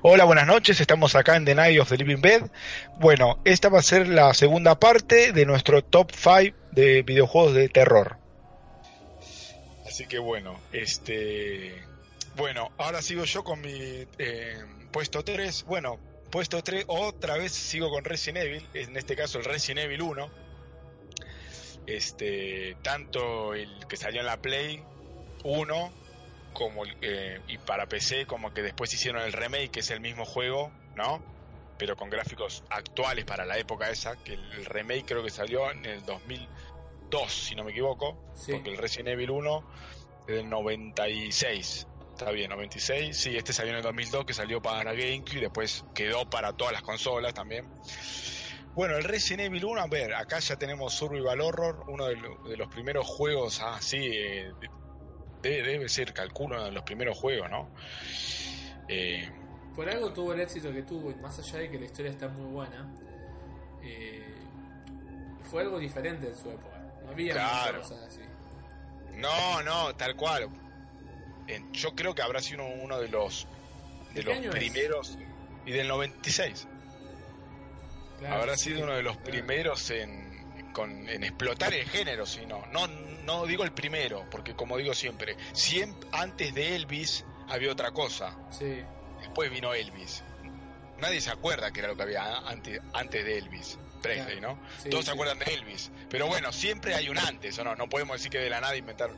Hola, buenas noches, estamos acá en The Night of the Living Bed. Bueno, esta va a ser la segunda parte de nuestro top 5 de videojuegos de terror. Así que bueno, este... Bueno, ahora sigo yo con mi eh, puesto 3. Bueno, puesto 3, otra vez sigo con Resident Evil, en este caso el Resident Evil 1. Este, tanto el que salió en la Play 1 como eh, y para PC como que después hicieron el remake que es el mismo juego no pero con gráficos actuales para la época esa que el, remake creo que salió en el 2002 si no me equivoco porque el Resident Evil 1 es del 96 está bien 96 sí este salió en el 2002 que salió para GameCube y después quedó para todas las consolas también. Bueno, el Resident Evil 1, a ver, acá ya tenemos Survival Horror, uno de, los primeros juegos así eh, debe, ser, calculo, de los primeros juegos, ¿no? Eh, Por algo tuvo el éxito que tuvo, y más allá de que la historia está muy buena, eh, fue algo diferente en su época. No había cosas así. No, no, tal cual. yo creo que habrá sido uno de los de los primeros y del 96. habrá sido uno de los primeros en en explotar el género, sino no, no digo el primero, porque como digo siempre, siempre antes de Elvis había otra cosa. Sí. Después vino Elvis. Nadie se acuerda que era lo que había antes, antes de Elvis. Presley, ¿no? Todos se acuerdan de Elvis. Pero bueno, siempre hay un antes, ¿o no? No podemos decir que de la nada inventar.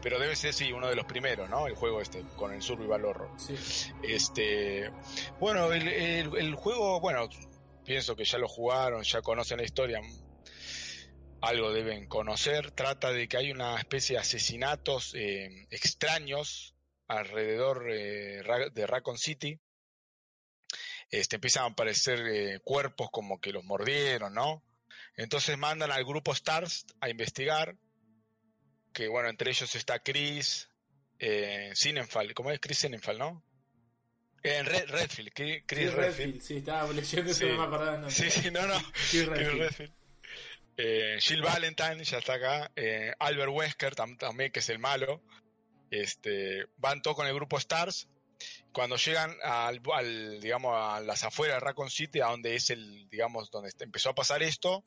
Pero debe ser, sí, uno de los primeros, ¿no? El juego este, con el Survival Horror. Sí. Este. Bueno, el, el juego, bueno, pienso que ya lo jugaron, ya conocen la historia algo deben conocer. Trata de que hay una especie de asesinatos eh, extraños alrededor eh, de Raccoon City. Este, empiezan a aparecer eh, cuerpos como que los mordieron, ¿no? Entonces mandan al grupo Stars a investigar. Que bueno, entre ellos está Chris eh, Sinenfall. ¿Cómo es Chris Sinenfall, no? En Redfield, Chris, Redfield. Sí, estaba leyendo eso, no me acordaba. Sí, sí, no, no. Chris Redfield. Eh, Jill Valentine ya está acá. Eh, Albert Wesker también, que es el malo. Este, van todos con el grupo Stars. Cuando llegan al, digamos, a las afueras de Raccoon City, a donde es el, digamos, donde empezó a pasar esto,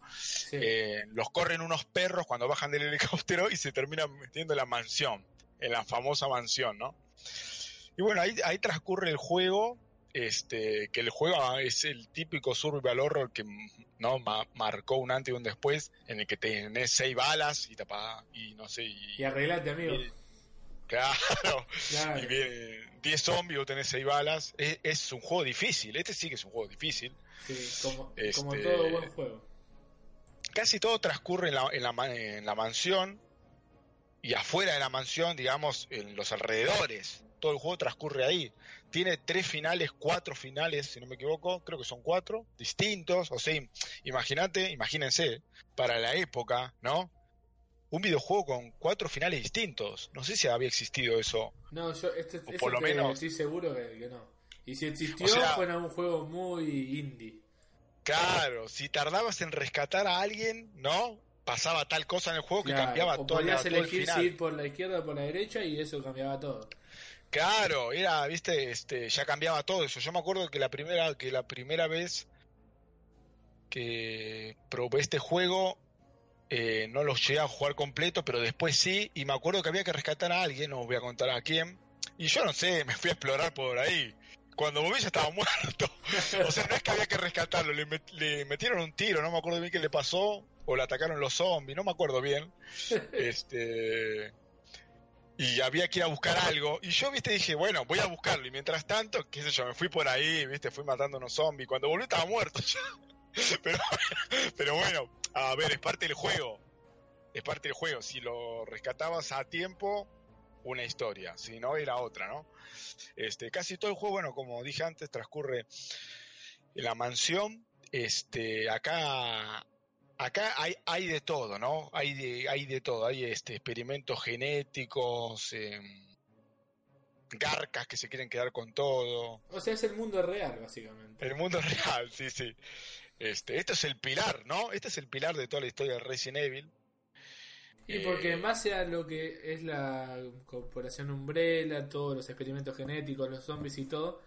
eh, los corren unos perros cuando bajan del helicóptero y se terminan metiendo en la mansión, en la famosa mansión, ¿no? Y bueno, ahí, ahí transcurre el juego este, que el juego es el típico survival horror que no marcó un antes y un después, en el que tenés seis balas y tapa, y no sé. Y, arreglate, amigo. claro, Y viene 10 zombies, vos tenés seis balas. Es, un juego difícil, este sí que es un juego difícil. Sí, como, como este, todo buen juego. Casi todo transcurre en la, en la, en la mansión y afuera de la mansión, digamos, en los alrededores. Todo el juego transcurre ahí tiene tres finales, cuatro finales, si no me equivoco, creo que son cuatro, distintos. O sea, imagínate, imagínense, para la época, ¿no? Un videojuego con cuatro finales distintos. No sé si había existido eso. No, yo este, por lo menos estoy seguro que, no. Y si existió, fue un juego muy indie. Claro, si tardabas en rescatar a alguien, ¿no? Pasaba tal cosa en el juego que cambiaba o todo, podías elegir si ir por la izquierda o por la derecha y eso cambiaba todo. Claro, era, viste, este, ya cambiaba todo eso. Yo me acuerdo que la primera, que la primera vez que probé este juego, eh, no los llegué a jugar completo, pero después sí, y me acuerdo que había que rescatar a alguien, no os voy a contar a quién, y yo no sé, me fui a explorar por ahí. Cuando volví ya estaba muerto. o sea, no es que había que rescatarlo, le, le metieron un tiro, no me acuerdo bien qué le pasó, o le atacaron los zombies, no me acuerdo bien. Este y había que ir a buscar algo. Y yo, viste, dije, bueno, voy a buscarlo. Y mientras tanto, qué sé yo, me fui por ahí, viste, fui matando unos zombies. Cuando volví estaba muerto pero, pero bueno, a ver, es parte del juego. Es parte del juego. Si lo rescatabas a tiempo, una historia. Si no, era otra, ¿no? Este, casi todo el juego, bueno, como dije antes, transcurre en la mansión. Este, acá acá hay, hay de todo, ¿no? Hay de, hay de todo, hay este, experimentos genéticos, em, garcas que se quieren quedar con todo. O sea, es el mundo real, básicamente. El mundo real, sí, sí. Este, esto es el pilar, ¿no? Este es el pilar de toda la historia de Resident Evil. Y porque en base a lo que es la corporación Umbrella, todos los experimentos genéticos, los zombies y todo,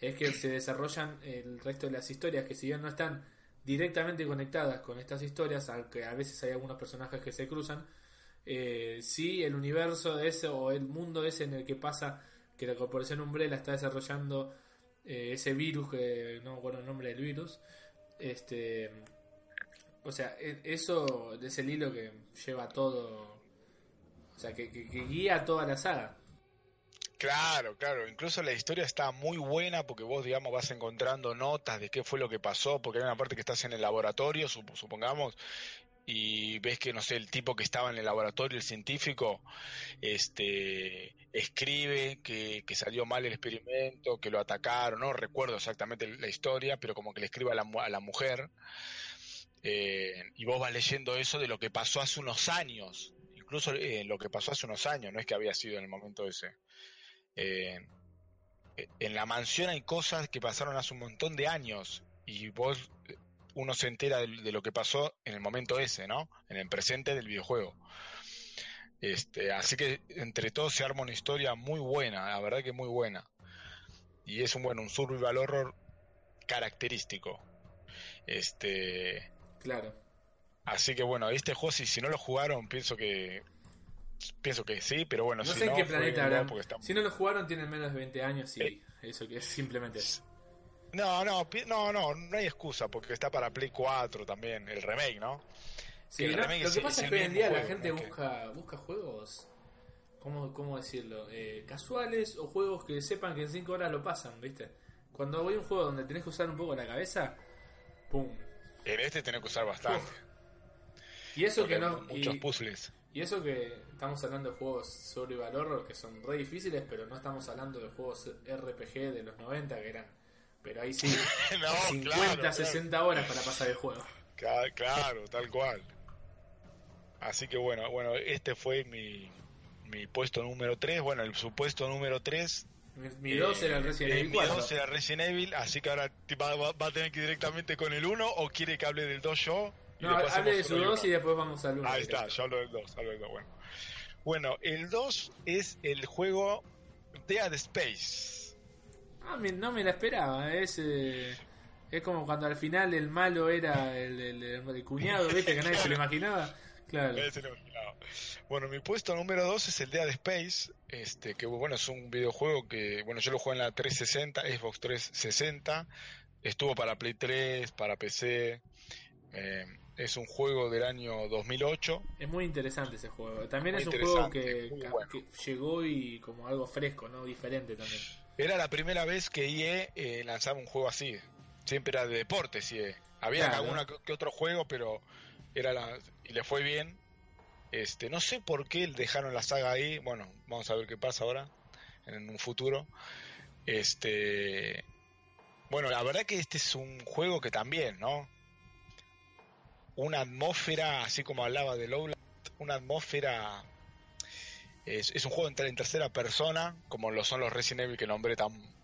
es que se desarrollan el resto de las historias, que si bien no están directamente conectadas con estas historias, aunque a veces hay algunos personajes que se cruzan, eh, sí el universo ese o el mundo ese en el que pasa que la corporación Umbrella está desarrollando eh, ese virus, que no me acuerdo el nombre del virus, este, o sea, e, eso es el hilo que lleva todo, o sea, que, que guía toda la saga. Claro, claro. Incluso la historia está muy buena porque vos, digamos, vas encontrando notas de qué fue lo que pasó, porque hay una parte que estás en el laboratorio, supongamos, y ves que, no sé, el tipo que estaba en el laboratorio, el científico, este, escribe que, que salió mal el experimento, que lo atacaron, no recuerdo exactamente la historia, pero como que le escribe a la, a la mujer, eh, y vos vas leyendo eso de lo que pasó hace unos años, incluso eh, lo que pasó hace unos años, no es que había sido en el momento ese. Eh, en la mansión hay cosas que pasaron hace un montón de años y vos, uno se entera de, lo que pasó en el momento ese, ¿no? En el presente del videojuego. Este, así que entre todos se arma una historia muy buena, la verdad que muy buena. Y es un bueno, un survival horror característico. Este. Claro. Así que bueno, este juego, si, si no lo jugaron, pienso que Pienso que sí, pero bueno, no sé en qué planeta Si no lo jugaron, tienen menos de 20 años y eh. eso que es simplemente. No, no, no, no, no hay excusa porque está para Play 4 también, el remake, ¿no? Sí, lo que pasa es que hoy en día la gente busca, busca juegos, ¿cómo, cómo decirlo? Eh, casuales o juegos que sepan que en 5 horas lo pasan, ¿viste? Cuando voy a un juego donde tenés que usar un poco la cabeza, ¡pum! En este tenés que usar bastante. Y eso que no. Muchos puzzles. Y eso que estamos hablando de juegos sobre valor que son re difíciles, pero no estamos hablando de juegos RPG de los 90 que eran. Pero ahí sí, 50, 60 horas para pasar el juego. Claro, tal cual. Así que bueno, bueno, este fue mi, mi puesto número 3. Bueno, el supuesto número 3 mi 2 era Resident Evil 4. Mi 2 era Resident Evil, así que ahora va, va, a tener que ir directamente con el 1 o quiere que hable del 2 yo. No, hable de su 2 y después vamos al 1. Ahí está, yo hablo del 2, hablo del 2, bueno. Bueno, el 2 es el juego Dead Space. Ah, no me la esperaba, es... Eh, es como cuando al final el malo era el, el, cuñado, ¿viste? Que nadie se lo imaginaba. Claro. Bueno, mi puesto número 2 es el Dead Space, este, que bueno, es un videojuego que, bueno, yo lo jugué en la 360, Xbox 360, estuvo para Play 3, para PC, eh, es un juego del año 2008. Es muy interesante ese juego. También es un juego que, llegó y como algo fresco, ¿no? Diferente también. Era la primera vez que IE eh, lanzaba un juego así. Siempre era de deportes IE. Había alguna que otro juego, pero era la y le fue bien. Este, no sé por qué dejaron la saga ahí. Bueno, vamos a ver qué pasa ahora en un futuro. Este, bueno, la verdad que este es un juego que también, ¿no? Una atmósfera, así como hablaba de Lowland, una atmósfera. Es, un juego en, en, tercera persona, como lo son los Resident Evil que nombré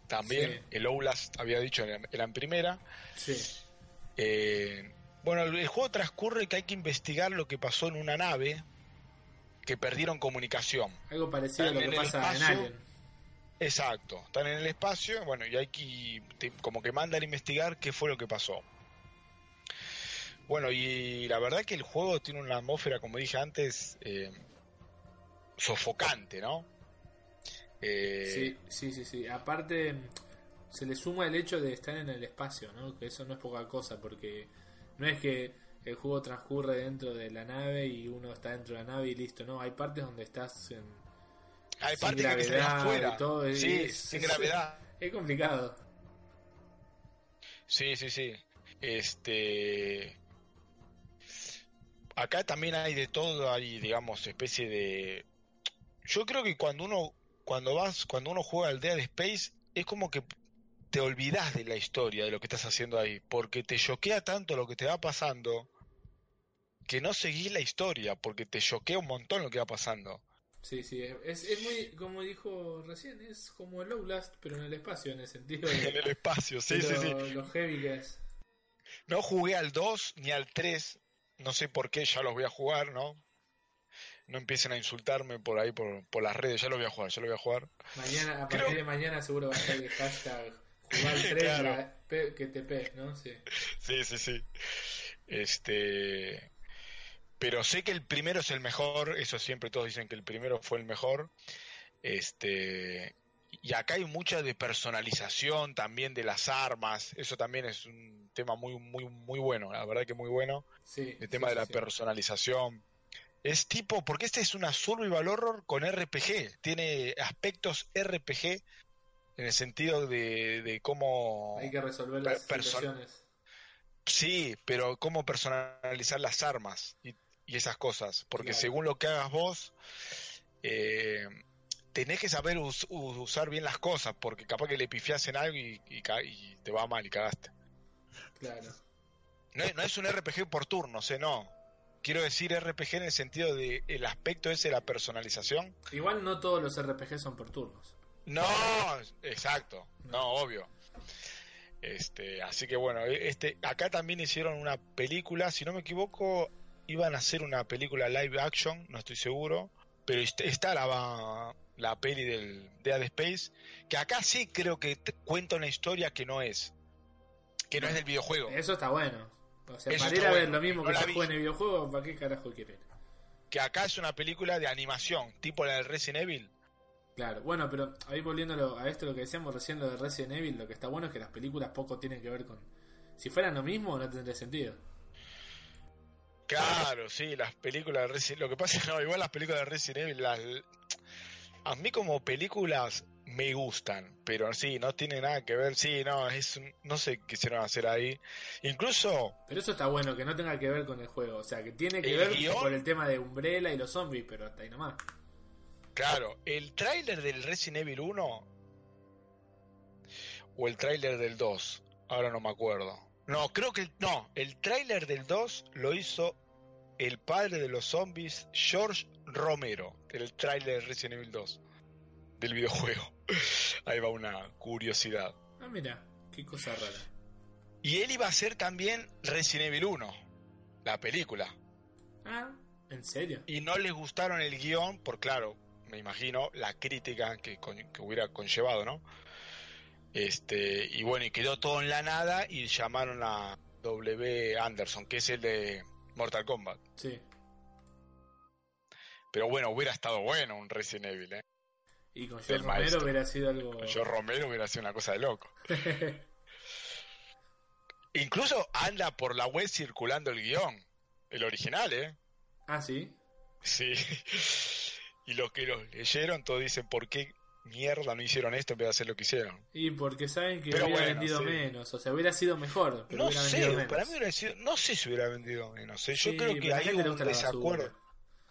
también. El Outlast había dicho era en primera. Eh, bueno, el, juego transcurre que hay que investigar lo que pasó en una nave que perdieron comunicación. Algo parecido a lo que pasa en Alien. Exacto, están en el espacio, bueno, y hay que, como que mandan a investigar qué fue lo que pasó. Bueno, y la verdad que el juego tiene una atmósfera, como dije antes, eh, sofocante, ¿no? Eh, sí, sí, sí, sí. Aparte, se le suma el hecho de estar en el espacio, ¿no? Que eso no es poca cosa, porque no es que el juego transcurre dentro de la nave y uno está dentro de la nave y listo, ¿no? Hay partes donde estás en... Hay partes que se afuera. todo, sí, sin gravedad. Es complicado. Sí, sí, sí. Este acá también hay de todo, hay digamos especie de yo creo que cuando uno cuando vas cuando uno juega al Dead Space es como que te olvidas de la historia de lo que estás haciendo ahí, porque te choquea tanto lo que te va pasando que no seguís la historia, porque te choquea un montón lo que va pasando. Sí, sí, es, es muy, como dijo recién, es como el Outlast, pero en el espacio, en el sentido de... en el espacio, sí, sí, sí. Lo heavy que es. No jugué al 2 ni al 3, no sé por qué, ya los voy a jugar, ¿no? No empiecen a insultarme por ahí, por, por las redes, ya los voy a jugar, ya los voy a jugar. Mañana, a partir de mañana seguro va a estar el hashtag Jugar al 3 Claro. que ¿no? Sí. Sí, sí, sí. Este. Pero sé que el primero es el mejor, eso siempre todos dicen que el primero fue el mejor. Este. Y acá hay mucha de personalización también de las armas. Eso también es un tema muy, muy, muy bueno. La verdad que muy bueno. sí El tema sí, de la sí, personalización. Es tipo, porque este es una survival horror con RPG. Tiene aspectos RPG en el sentido de, de cómo. Hay que resolver las situaciones. Sí, pero cómo personalizar las armas y, y esas cosas. Porque Claro. según lo que hagas vos, eh, tenés que saber us- usar bien las cosas, porque capaz que le pifias en algo y, y ca- y te va mal y cagaste. Claro. No, es- no es un RPG por turnos, ¿eh? No. Quiero decir RPG en el sentido de el aspecto ese de la personalización. Igual no todos los RPG son por turnos. No, exacto, no, obvio. Este, así que bueno, este, acá también hicieron una película, si no me equivoco, iban a hacer una película live action, no estoy seguro, pero est- está la, la peli del Dead Space, que acá sí creo que te cuenta una historia que no es, que no es del videojuego, Eso está bueno. O sea, Eso para ir a ver bueno, lo mismo no que se juega en el videojuego, ¿para qué carajo quieren? que acá es una película de animación, tipo la del Resident Evil. Claro, bueno, pero ahí volviéndolo a esto lo que decíamos recién lo de Resident Evil, lo que está bueno es que las películas poco tienen que ver con... Si fueran lo mismo no tendría sentido. Claro, sí, las películas de Resident Lo que pasa es que no, igual las películas de Resident Evil, las- a mí como películas me gustan, pero sí, no tiene nada que ver. Sí, no, es no sé qué quisieron hacer ahí. Incluso, Pero eso está bueno, que no tenga que ver con el juego. O sea, que tiene que ver guión- por el tema de Umbrella y los zombies, pero hasta ahí nomás. claro, el tráiler del Resident Evil 1 o el tráiler del 2, ahora no me acuerdo. No, creo que el- no, el tráiler del 2 lo hizo el padre de los zombies, George Romero, el tráiler de Resident Evil 2 del videojuego. Ahí va una curiosidad. Ah, mira, qué cosa rara. Y él iba a hacer también Resident Evil 1, la película. Ah, ¿en serio? Y no les gustaron el guion, por claro, me imagino, la crítica que, con- que hubiera conllevado, ¿no? Este, y bueno, y quedó todo en la nada y llamaron a W. Anderson, que es el de Mortal Kombat. Sí. Pero bueno, hubiera estado bueno un Resident Evil, ¿eh? Y con George Romero maestro. hubiera sido algo... Yo Romero hubiera sido una cosa de loco. Incluso anda por la web circulando el guion, el original, ¿eh? ah, sí. Sí. Y los que lo leyeron todos dicen, ¿por qué mierda no hicieron esto en vez de hacer lo que hicieron? Y porque saben que Pero hubiera bueno, vendido sí. menos. O sea, hubiera sido mejor, pero No hubiera sé, vendido menos. para mí hubiera sido, no sé si hubiera vendido menos. ¿eh? Yo Sí, creo que hay un desacuerdo.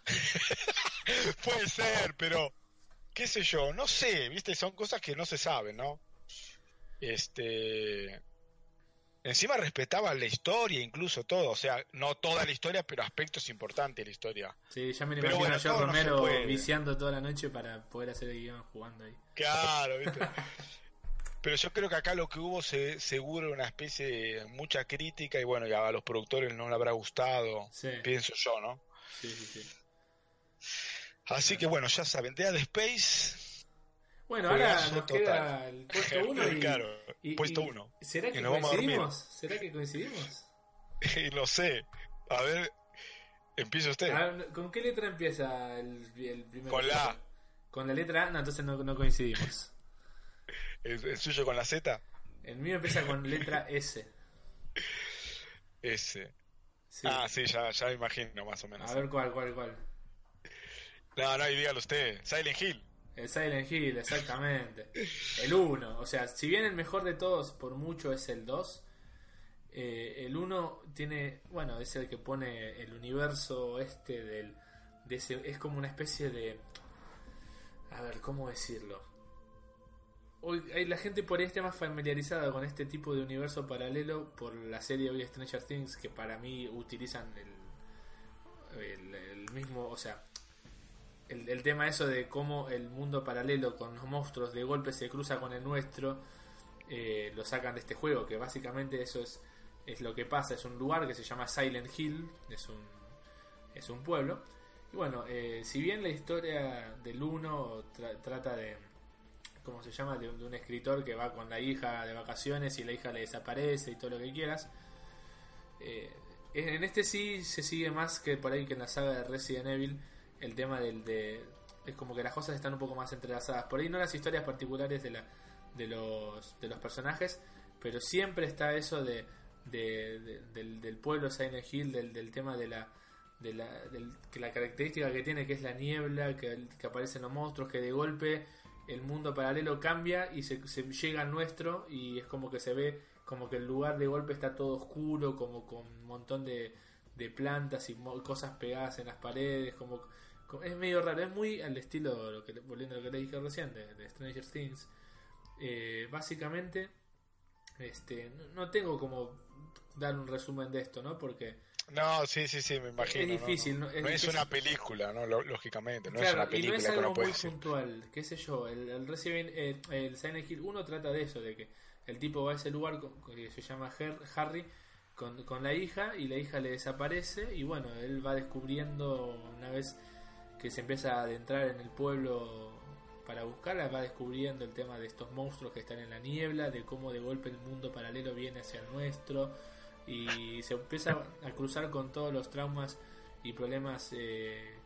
Puede ser, pero qué sé yo, no sé, viste, son cosas que no se saben, ¿no? Este encima respetaba la historia, incluso todo, o sea, no toda la historia, pero aspectos importantes de la historia. Sí, ya me lo imagino bueno, no se Romero viciando toda la noche para poder hacer el guion jugando ahí. Claro, ¿viste? Pero yo creo que acá lo que hubo se, seguro una especie de mucha crítica y bueno, ya a los productores no le habrá gustado, Sí, pienso yo, ¿no? sí, sí. sí. Así que bueno, ya saben, Dead Space, Bueno, ahora nos total. queda el puesto 1 y, claro, y- puesto. ¿Será que coincidimos? ¿Será que coincidimos? Y lo sé. A ver, empieza usted. A ver, ¿Con qué letra empieza el, el primer Con la A. ¿Con la letra A? No, entonces no, no coincidimos. ¿El, el suyo con la Z? El mío empieza con letra S. S. Sí. Ah, sí, ya, ya me imagino más o menos. a ver cuál, cuál, cuál. No, no, y dígalo usted. Silent Hill. El Silent Hill, exactamente. El 1. O sea, si bien el mejor de todos por mucho es el 2, eh, el 1 tiene, bueno, es el que pone el universo este del... De ese, es como una especie de... A ver, ¿cómo decirlo? Hoy la gente por ahí está más familiarizada con este tipo de universo paralelo por la serie hoy Stranger Things que para mí utilizan el, el mismo, o sea, el, el tema eso de cómo el mundo paralelo con los monstruos de golpe se cruza con el nuestro, eh, lo sacan de este juego, que básicamente eso es, es lo que pasa, es un lugar que se llama Silent Hill, es un, es un pueblo. Y bueno, eh, si bien la historia del 1 tra- trata de ¿cómo se llama? De, un- de un escritor que va con la hija de vacaciones y la hija le desaparece y todo lo que quieras. Eh, en este sí se sigue más que por ahí que en la saga de Resident Evil el tema del de es como que las cosas están un poco más entrelazadas. Por ahí no las historias particulares de la de los de los personajes pero siempre está eso de, de- de- del, del pueblo Silent Hill del, del tema de la de la, del- que la característica que tiene que es la niebla que, que aparecen los monstruos que de golpe el mundo paralelo cambia y se, se llega al nuestro y es como que se ve como que el lugar de golpe está todo oscuro, como con un montón de, de plantas y cosas pegadas en las paredes, como, co- es medio raro, es muy al estilo, lo que, volviendo a lo que le dije recién, de, de Stranger Things. Eh, básicamente, este, no, tengo como dar un resumen de esto, ¿no? Porque No, sí, sí, sí, me imagino. Es difícil, No, ¿no? Es No es difícil. una película, ¿no? Lógicamente, no es claro, una y no es algo muy puntual, qué sé yo, el, el Resident eh, el Silent Hill 1 trata de eso, de que el tipo va a ese lugar que se llama Her- Harry con, con la hija y la hija le desaparece y bueno, él va descubriendo una vez que se empieza a adentrar en el pueblo para buscarla, va descubriendo el tema de estos monstruos que están en la niebla, de cómo de golpe el mundo paralelo viene hacia el nuestro y se empieza a cruzar con todos los traumas y problemas eh,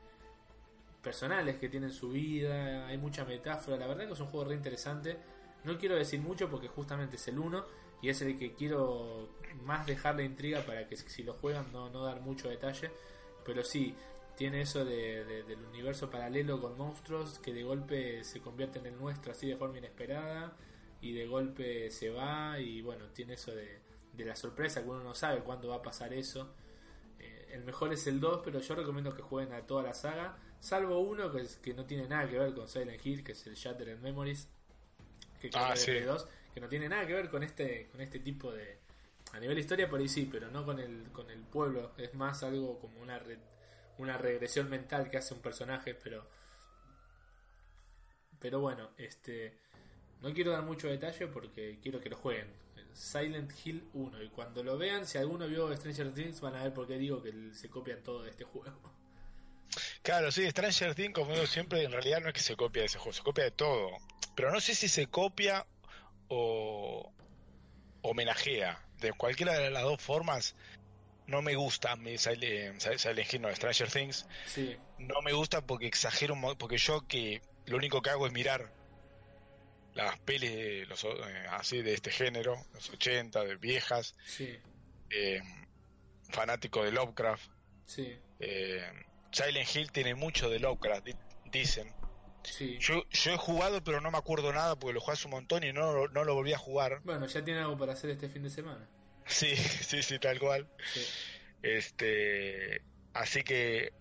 personales que tienen su vida, hay mucha metáfora, la verdad que es un juego re interesante. No quiero decir mucho porque justamente es el 1 y es el que quiero más dejar la intriga para que si lo juegan no, no dar mucho detalle, pero sí, tiene eso de, de- del universo paralelo con monstruos que de golpe se convierten en el nuestro así de forma inesperada y de golpe se va y bueno, tiene eso de, de la sorpresa que uno no sabe cuándo va a pasar eso. Eh, el mejor es el 2, pero yo recomiendo que jueguen a toda la saga, salvo uno que, es- que no tiene nada que ver con Silent Hill, que es el Shattered Memories, que Ah, sí. Play 2, que no tiene nada que ver con este con este tipo de a nivel historia por ahí sí, pero no con el con el pueblo, es más algo como una re- una regresión mental que hace un personaje, pero pero bueno, este no quiero dar mucho detalle porque quiero que lo jueguen. Silent Hill 1 y cuando lo vean, si alguno vio Stranger Things van a ver por qué digo que se copian todo de este juego. Claro, sí, Stranger Things, como digo siempre, en realidad no es que se copia de ese juego, se copia de todo. Pero no sé si se copia o homenajea. De cualquiera de las dos formas, no me gusta mi Silent, Silent Hill, no, Stranger Things. Sí, No me gusta porque exagero, porque yo que lo único que hago es mirar las pelis de los, eh, así de este género, los 80, de viejas, sí, eh, fanático de Lovecraft. sí, Eh, Silent Hill tiene mucho de Lovecraft, di- dicen. sí. Yo, yo he jugado, pero no me acuerdo nada porque lo jugué hace un montón y no, no lo volví a jugar. Bueno, ya tiene algo para hacer este fin de semana. Sí, sí, sí, tal cual. Sí. Este, así que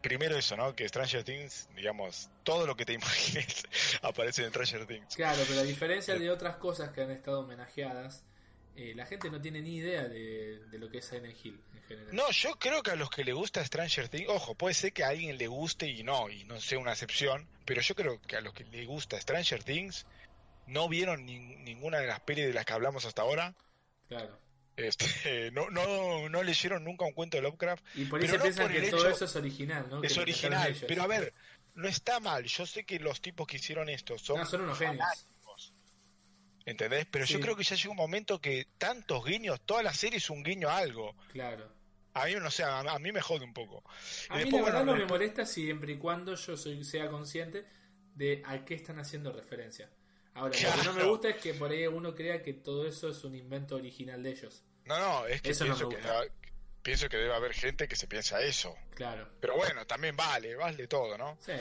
primero eso, ¿no? Que Stranger Things, digamos, todo lo que te imagines aparece en Stranger Things. Claro, pero a diferencia de otras cosas que han estado homenajeadas, eh, la gente no tiene ni idea de, de lo que es Silent Hill en general. No, yo creo que a los que le gusta Stranger Things, ojo, puede ser que a alguien le guste y no, y no sea una excepción, pero yo creo que a los que le gusta Stranger Things no vieron ni- ninguna de las pelis de las que hablamos hasta ahora. Claro. Este, no, no, no leyeron nunca un cuento de Lovecraft. Y por Pero se no piensan por que el todo hecho- eso es original, Es original, pero a ver, no está mal. Yo sé que los tipos que hicieron esto son, No, son unos genios. ¿entendés? Pero yo creo que ya llega un momento que tantos guiños, toda la serie es un guiño a algo. Claro. A mí no sé, a, a mí me jode un poco. A Y mí después, la verdad bueno, no me molesta siempre y cuando yo soy, sea consciente de a qué están haciendo referencia. Ahora, lo que no me gusta es que por ahí uno crea que todo eso es un invento original de ellos. No, no, es que Eso pienso, que debe- pienso que debe haber gente que se piensa eso. Claro. Pero bueno, también vale, vale todo, ¿no? Sí.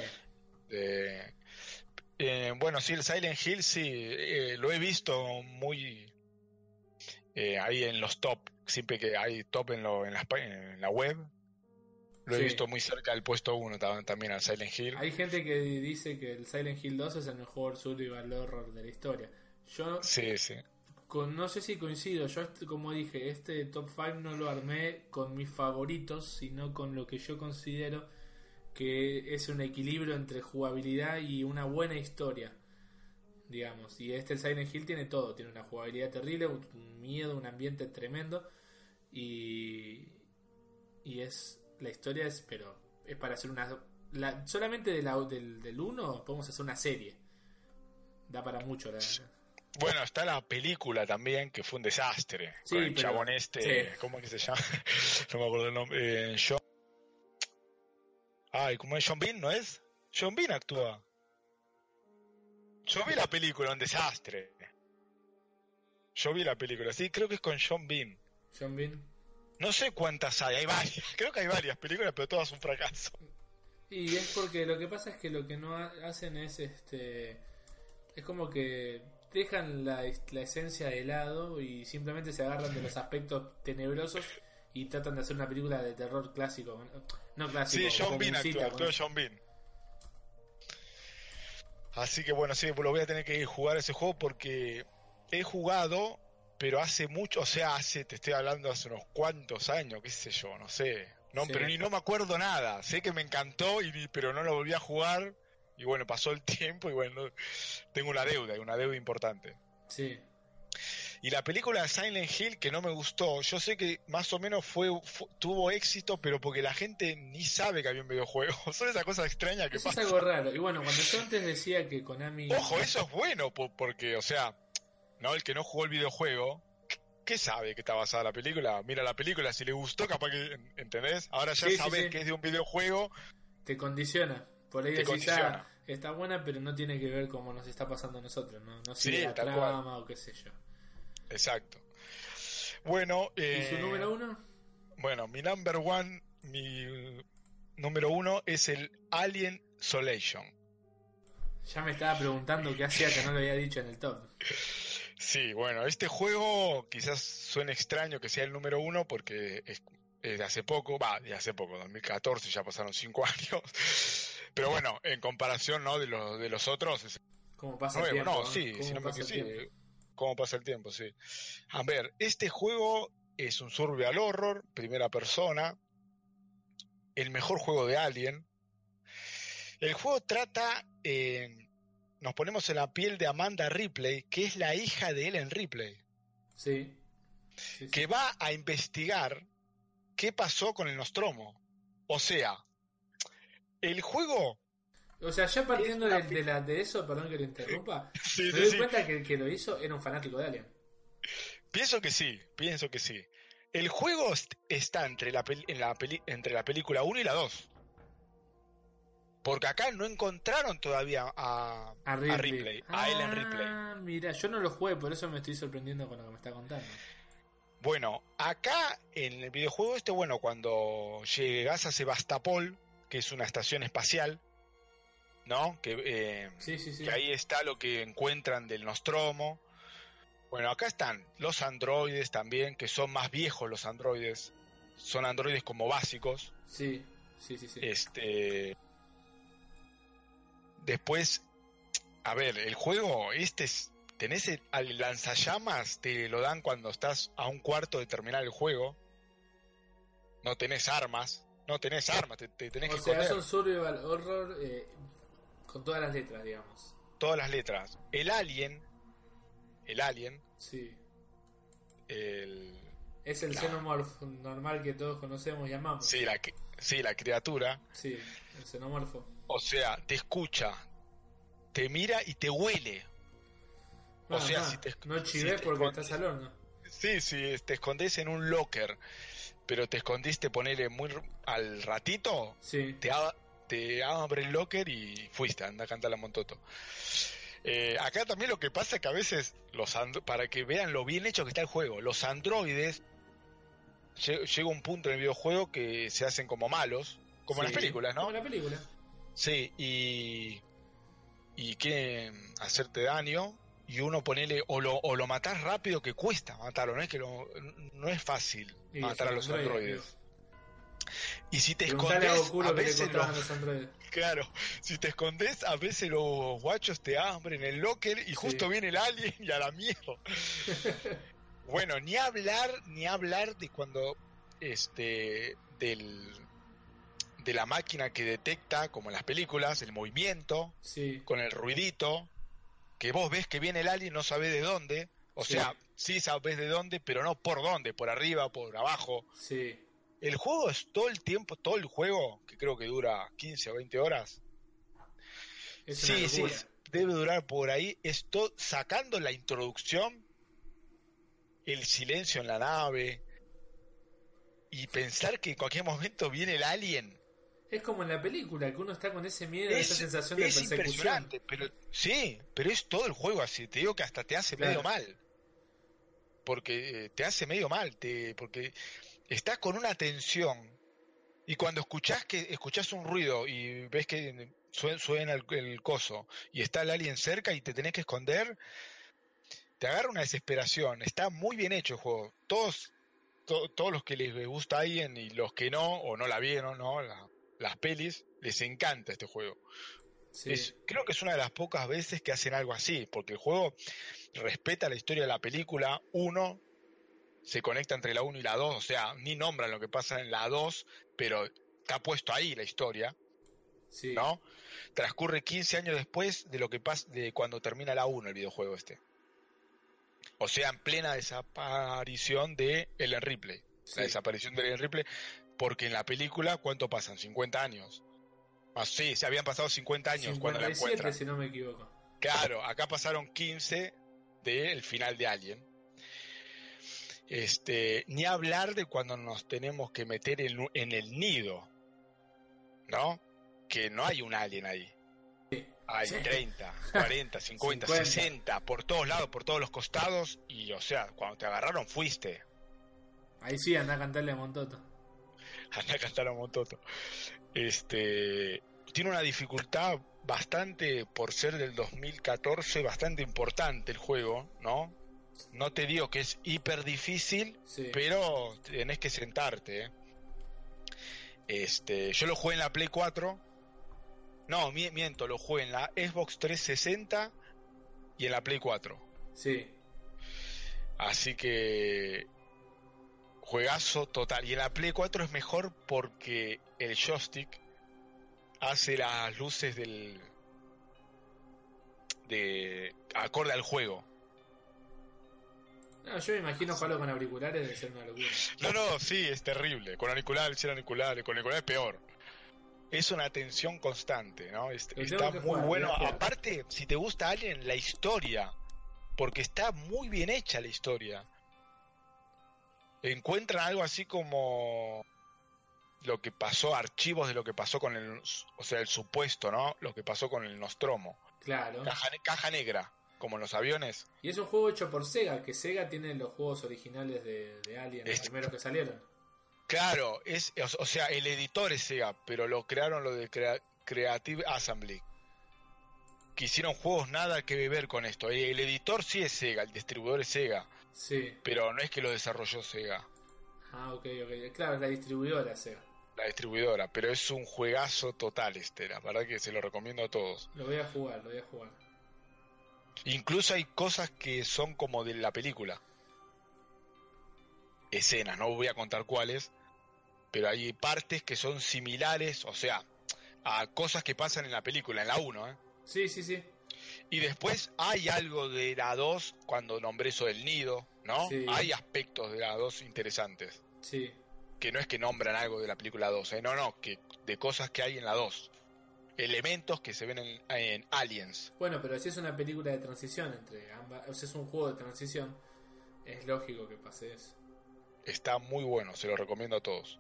Eh, eh, bueno, sí, el Silent Hill sí, eh, lo he visto muy ahí en los top, siempre que hay top en, lo, en la web. Lo Sí. he visto muy cerca del puesto 1 también al Silent Hill. Hay gente que dice que el Silent Hill 2 es el mejor survival horror de la historia. Yo Sí, sí. con, no sé si coincido, yo como dije, este top 5 no lo armé con mis favoritos, sino con lo que yo considero que es un equilibrio entre jugabilidad y una buena historia. Digamos, y este el Silent Hill tiene todo, tiene una jugabilidad terrible, un un miedo, un ambiente tremendo y y es la historia es pero es para hacer una la- solamente de la- del del 1 podemos hacer una serie da para mucho. La... Bueno, está la película también, que fue un desastre. Sí, con el pero- chabón este, sí. ¿cómo es que se llama? no me acuerdo el nombre. eh, John... Ay, ¿cómo es? John Bean, ¿no es? John Bean actúa. Yo vi la película, un desastre. Yo vi la película, sí, creo que es con John Bean. John Bean. No sé cuántas hay, hay varias. Creo que hay varias películas, pero todas un fracaso. Y es porque lo que pasa es que lo que no ha- hacen es este. Es como que dejan la, la esencia de lado y simplemente se agarran de los aspectos tenebrosos y tratan de hacer una película de terror clásico. No clásico, Sí, John Bean actúa, actúa John Bean. Así que bueno, sí, lo voy a tener que ir a jugar ese juego porque he jugado, pero hace mucho, o sea, hace, te estoy hablando hace unos cuantos años, qué sé yo, no sé. No, Sí. pero ni no me acuerdo nada. Sé que me encantó, y, pero no lo volví a jugar. Y bueno, pasó el tiempo y bueno, tengo una deuda, una deuda importante. Sí. Y la película de Silent Hill, que no me gustó, yo sé que más o menos fue, fu- tuvo éxito, pero porque la gente ni sabe que había un videojuego. Son esas cosas extrañas que Eso es pasan. algo raro. Y bueno, cuando yo antes decía que Konami. Ojo, eso es bueno, po- porque, o sea, no el que no jugó el videojuego, ¿qué sabe que está basada la película? Mira la película, si le gustó, capaz que, ¿entendés? Ahora ya Sí, sabes sí. que es de un videojuego, te condiciona. Por ahí decís, condiciona. "Ah, está buena, pero no tiene que ver como nos está pasando a nosotros. No, no sigue la trama o qué sé yo. exacto. Bueno, ¿Y eh, su número uno? bueno, mi number one, mi número uno es el Alien Solation. Ya me estaba preguntando qué hacía que no lo había dicho en el top. Sí, bueno, este juego quizás suene extraño que sea el número uno porque es, es de hace poco, va, de hace poco, 2014, ya pasaron cinco años. Pero bueno, en comparación ¿no? de, los de los otros, es ¿Cómo pasa el tiempo? no, sí, ¿Cómo si no me pasa el sí, tiempo? cómo pasa el tiempo, sí. A ver, este juego es un survival horror, primera persona, el mejor juego de Alien. El juego trata, eh, nos ponemos en la piel de Amanda Ripley, que es la hija de Ellen Ripley Sí. Sí, sí. que va a investigar qué pasó con el Nostromo. O sea, el juego. O sea, ya partiendo Es de, una de la, de eso, perdón que lo interrumpa, Sí, me doy cuenta que el que lo hizo era un fanático de Alien. Pienso que sí, pienso que sí. El juego est- está entre la, peli- en la peli- entre la película 1 y la 2. Porque acá no encontraron todavía a, A a Ripley. A Ellen Ripley. Ah, mira, yo no lo jugué, por eso me estoy sorprendiendo con lo que me está contando. Bueno, acá en el videojuego este, bueno, cuando llegas a Sebastopol, que es una estación espacial, ¿no? Que eh, Sí, sí, sí. que ahí está lo que encuentran del Nostromo. Bueno, acá están los androides también, que son más viejos los androides. Son androides como básicos. Sí, sí, sí, sí. Este. Después, a ver, el juego, este es. Tenés el, al lanzallamas, te lo dan cuando estás a un cuarto de terminar el juego. No tenés armas. No tenés armas, te, te tenés o que sea, es un survival horror eh, con todas las letras, digamos. Todas las letras. El alien. El alien. Sí. El, Es el xenomorfo normal que todos conocemos y amamos. Sí, la, sí, la criatura. Sí, el xenomorfo. O sea, te escucha, te mira y te huele. O Bueno, sea, no, si te, no si porque escondes- estás al horno. Sí, sí, te escondes en un locker, pero te escondiste, ponele muy al ratito, Sí. te, abre el locker y fuiste, anda a cantar la montoto. Eh, acá también lo que pasa es que a veces, los para que vean lo bien hecho que está el juego, los androides, lle- llega un punto en el videojuego que se hacen como malos, como en las películas, ¿no? Como en la película. Sí, y, y quieren hacerte daño y uno ponele o lo, o lo matás rápido que cuesta matarlo, no es que lo, no es fácil Y matar a los androides, androides. Y si te Preguntale a escondes, a que veces los, los androides. claro, si te escondes, a veces los guachos te abren el locker y justo viene el alien y a la mierda. bueno, ni hablar, ni hablar de cuando este del de la máquina que detecta, como en las películas, el movimiento, Sí. con el ruidito, que vos ves que viene el alien, no sabés de dónde, o Sí. sea, sí sabés de dónde, pero no por dónde, por arriba, por abajo. Sí. El juego es todo el tiempo, todo el juego, que creo que dura 15 o 20 horas. Es Sí, sí, debe durar por ahí, esto sacando la introducción, el silencio en la nave, y pensar que en cualquier momento viene el alien. Es como en la película, que uno está con ese miedo, esa sensación de persecución. impresionante, pero sí, pero es todo el juego así. Te digo que hasta te hace Claro. medio mal. Porque eh, te hace medio mal, te, porque estás con una tensión y cuando escuchás que escuchás un ruido y ves que suen- suena el, el coso y está el alien cerca y te tenés que esconder, te agarra una desesperación. Está muy bien hecho el juego. Todos to- todos los que les gusta Alien y los que no o no la vieron, ¿no? La- las pelis, les encanta este juego. Sí. Es- creo que es una de las pocas veces que hacen algo así, porque el juego respeta la historia de la película 1, se conecta entre la 1 y la 2, o sea, ni nombran lo que pasa en la 2, pero está puesto ahí la historia, sí. ¿no? Transcurre 15 años después de lo que pasa de cuando termina la 1 el videojuego este. O sea, en plena desaparición de Ellen Ripley. Sí. La desaparición de Ellen Ripley, porque en la película, ¿cuánto pasan? 50 años. Ah, sí, se habían pasado 50 años cuando la 57, encuentran. si no me equivoco. Claro, acá pasaron 15 del final de Alien. Este, ni hablar de cuando nos tenemos que meter en, en el nido, ¿no? Que no hay un alien ahí. Sí. Hay Sí. 30, 40, 50, 50. 60, por todos lados, por todos los costados. Y, o sea, cuando te agarraron fuiste. Ahí sí, anda a cantarle a Montoto. Anda a cantar a Montoto. Este, tiene una dificultad bastante, por ser del 2014, bastante importante el juego, ¿no? No te digo que es hiper difícil, Sí. pero tenés que sentarte. ¿eh? Este, yo lo jugué en la Play 4. No, mi- miento, lo jugué en la Xbox 360 y en la Play 4. Sí. Así que juegazo total. Y en la Play 4 es mejor porque el joystick hace las luces del de acorde al juego. No, yo me imagino jugarlo con auriculares debe ser una locura. No, no, sí, es terrible. Con auriculares, sin auriculares, con auriculares peor. Es una tensión constante, ¿no? Es- está muy jugar, bueno. Aparte, si te gusta alguien, la historia. Porque está muy bien hecha la historia. Encuentran algo así como lo que pasó, archivos de lo que pasó con el, o sea, el supuesto, ¿no? Lo que pasó con el Nostromo. Claro. Caja, ne- caja negra, como en los aviones. Y es un juego hecho por Sega, que Sega tiene los juegos originales de, de Alien, los Este- primeros que salieron. Claro, es, o- o sea, el editor es Sega, pero lo crearon lo de Crea- Creative Assembly. Que hicieron juegos nada que ver con esto. El editor sí es Sega, el distribuidor es Sega, Sí. pero no es que lo desarrolló Sega, Ah, ok, ok. Claro, la distribuidora Sega. la distribuidora, pero es un juegazo total este, la verdad que se lo recomiendo a todos. Lo voy a jugar, lo voy a jugar. Incluso hay cosas que son como de la película. Escenas, no voy a contar cuáles, pero hay partes que son similares, o sea, a cosas que pasan en la película, en la 1, ¿eh? Sí, sí, sí. Y después hay algo de la 2 cuando nombré eso del nido, ¿no? Sí. Hay aspectos de la 2 interesantes. Sí. Que no es que nombran algo de la película 2, ¿eh? no, no, que de cosas que hay en la 2. Elementos que se ven en, en Aliens. Bueno, pero si es una película de transición entre ambas, o sea, es un juego de transición, es lógico que pase eso. Está muy bueno, se lo recomiendo a todos.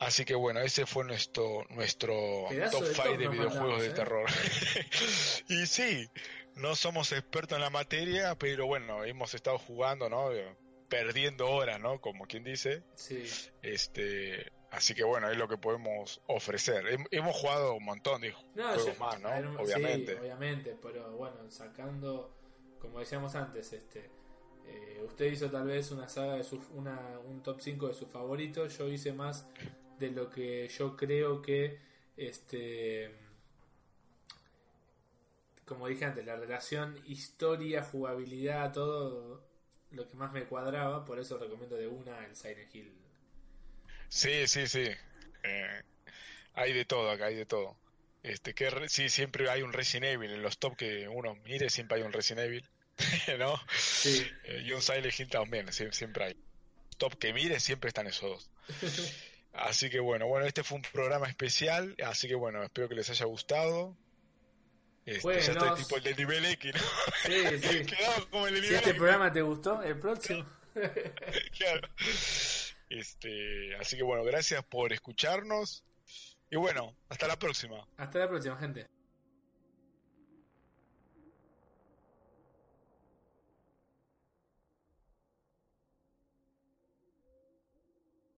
Así que bueno, ese fue nuestro nuestro Pedazo top de 5 top de videojuegos de ¿eh? terror. y sí, no somos expertos en la materia, pero bueno, hemos estado jugando, ¿no? Perdiendo horas, ¿no? Como quien dice. Sí. Este, así que bueno, es lo que podemos ofrecer. Hem- hemos jugado un montón de No, juegos yo- más, ¿no? ver, Obviamente. Sí, obviamente, pero bueno, sacando, como decíamos antes, este, eh, usted hizo tal vez una saga de sus, una, un top 5 de sus favoritos, yo hice más de lo que yo creo que, este, como dije antes, la relación historia, jugabilidad, todo lo que más me cuadraba, por eso recomiendo de una el Silent Hill. Sí, sí, sí. Eh, hay de todo acá, hay de todo. Este, que re- sí, siempre hay un Resident Evil en los top que uno mire, siempre hay un Resident Evil, ¿no? Sí, Eh, y un Silent Hill también, sie- siempre hay. Top que mire, siempre están esos dos. Así que bueno, bueno, este fue un programa especial, así que bueno, espero que les haya gustado. Este, ya estoy tipo el de nivel X, ¿no? Sí, sí. Quedado como el de Si este X. programa te gustó, el próximo. Claro. Este, así que bueno, gracias por escucharnos. Y bueno, hasta la próxima. Hasta la próxima, gente.